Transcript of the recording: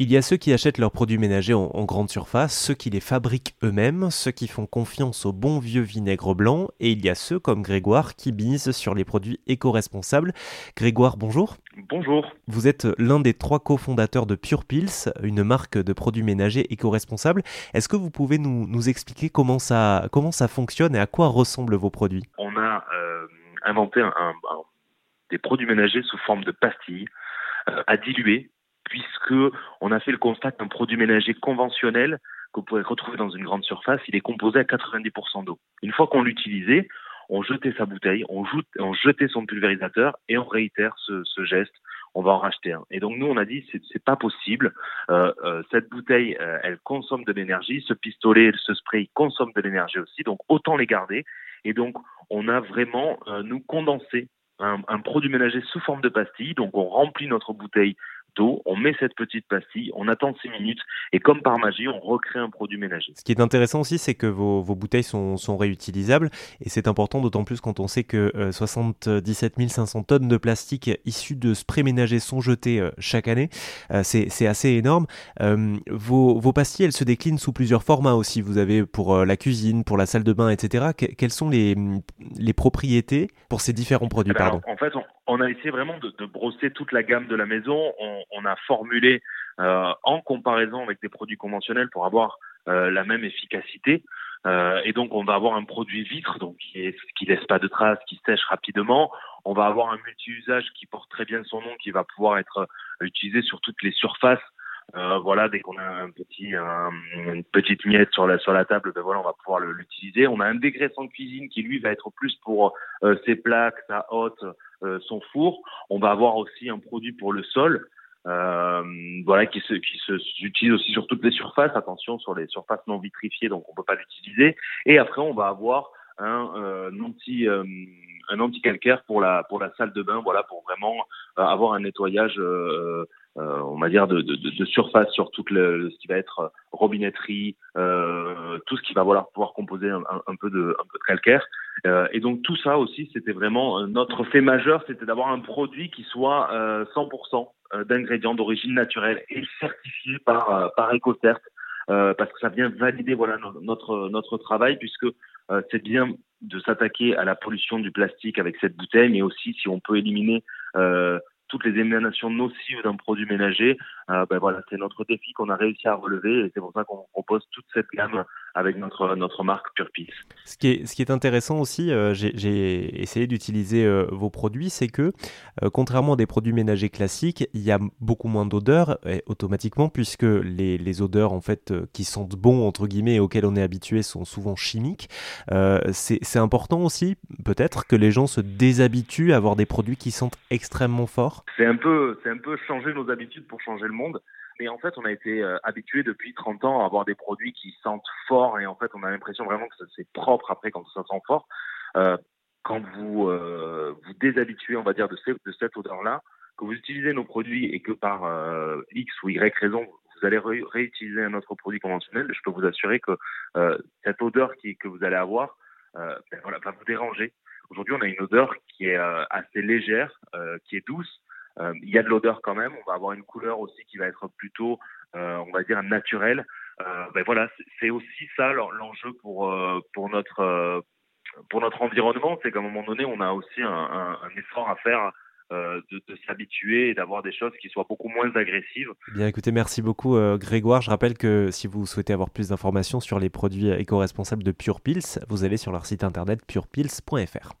Il y a ceux qui achètent leurs produits ménagers en, grande surface, ceux qui les fabriquent eux-mêmes, ceux qui font confiance au bon vieux vinaigre blanc, et il y a ceux comme Grégoire qui misent sur les produits éco-responsables. Grégoire, bonjour. Bonjour. Vous êtes l'un des trois cofondateurs de Pure Pills, une marque de produits ménagers éco-responsables. Est-ce que vous pouvez nous, expliquer comment ça, comment ça fonctionne et à quoi ressemblent vos produits? On a euh, inventé des produits ménagers sous forme de pastilles euh, à diluer puisque on a fait le constat qu'un produit ménager conventionnel vous pouvez retrouver dans une grande surface, il est composé à 90% d'eau. Une fois qu'on l'utilisait, on jetait sa bouteille, on, jetait son pulvérisateur et on réitère ce, geste. On va en racheter un. Et donc nous, on a dit c'est, c'est pas possible. Euh, euh, cette bouteille, euh, elle consomme de l'énergie. Ce pistolet, ce spray, il consomme de l'énergie aussi. Donc autant les garder. Et donc on a vraiment nous condensé un, un, produit ménager sous forme de pastille. Donc on remplit notre bouteille on met cette petite pastille, on attend 6 minutes et comme par magie, on recrée un produit ménager. Ce qui est intéressant aussi, c'est que vos, bouteilles sont, réutilisables et c'est important d'autant plus quand on sait que 77 euh, 500 tonnes de plastique issus de sprays ménagers sont jetées euh, chaque année. Euh, c'est assez énorme. Vos, pastilles, elles se déclinent sous plusieurs formats aussi. Vous avez pour la cuisine, pour la salle de bain, etc. quelles sont les, propriétés pour ces différents produits eh ben, En fait, on a essayé vraiment de, brosser toute la gamme de la maison. On, a formulé euh, en comparaison avec des produits conventionnels pour avoir euh, la même efficacité. Euh, et donc, on va avoir un produit vitre, donc qui, est, qui laisse pas de traces, qui sèche rapidement. On va avoir un multi-usage qui porte très bien son nom, qui va pouvoir être utilisé sur toutes les surfaces. Voilà, dès qu'on a un petit, une petite miette sur la sur la table, ben voilà, on va pouvoir l'utiliser. On a un dégraissant de cuisine qui lui va être plus pour ses plaques, sa hotte, euh, son four. On va avoir aussi un produit pour le sol. Euh, voilà, qui se, qui se utilise aussi sur toutes les surfaces. Attention sur les surfaces non vitrifiées, donc on peut pas l'utiliser. Et après, on va avoir un, euh, anti euh, un anti calcaire pour la pour la salle de bain. Voilà, pour vraiment euh, avoir un nettoyage. On va dire de, de, de, surface sur tout le, ce qui va être robinetterie, tout ce qui va voilà, pouvoir composer un, un, peu de un peu de calcaire. Euh, et donc tout ça aussi, c'était vraiment euh, notre fait majeur, c'était d'avoir un produit qui soit 100% euh, d'ingrédients d'origine naturelle et certifié par par EcoCert, parce que ça vient valider voilà notre notre travail puisque c'est bien de s'attaquer à la pollution du plastique avec cette bouteille, mais aussi si on peut éliminer toutes les émanations nocives d'un produit ménager, euh, ben voilà, c'est notre défi qu'on a réussi à relever et c'est pour ça qu'on propose toute cette gamme avec notre, notre marque Pure Peace. Ce qui est, intéressant aussi, euh, j'ai essayé d'utiliser euh, vos produits, c'est que contrairement à des produits ménagers classiques, il y a beaucoup moins d'odeurs automatiquement puisque les, odeurs en fait qui sentent bon entre guillemets et auxquelles on est habitué sont souvent chimiques. c'est important aussi peut-être que les gens se déshabituent à avoir des produits qui sentent extrêmement peu, c'est un peu changer nos habitudes pour changer le monde. Mais en fait, on a été euh, habitué depuis 30 ans à avoir des produits qui sentent fort et en fait, on a l'impression vraiment que c'est propre après quand ça sent fort. Euh, quand vous euh, vous déshabituez, on va dire, de, de cette odeur-là, que vous utilisez nos produits et que par euh, X ou Y raison, vous allez réutiliser un autre produit conventionnel, je peux vous assurer que euh, cette odeur qui, que vous allez avoir ben voilà, va vous déranger. Aujourd'hui, on a une odeur qui est assez légère, qui est douce, euh, il y a de l'odeur quand même. On va avoir une couleur aussi qui va être plutôt, euh, on va dire, naturelle. Euh, ben voilà, c'est aussi ça l'enjeu pour pour notre pour notre environnement, c'est qu'à un moment donné, on a aussi un, un, effort à faire euh, de, s'habituer et d'avoir des choses qui soient beaucoup moins agressives. Bien écoutez, merci beaucoup Grégoire. Je rappelle que si vous souhaitez avoir plus d'informations sur les produits éco-responsables de Pure Pills, vous allez sur leur site internet purepills.fr.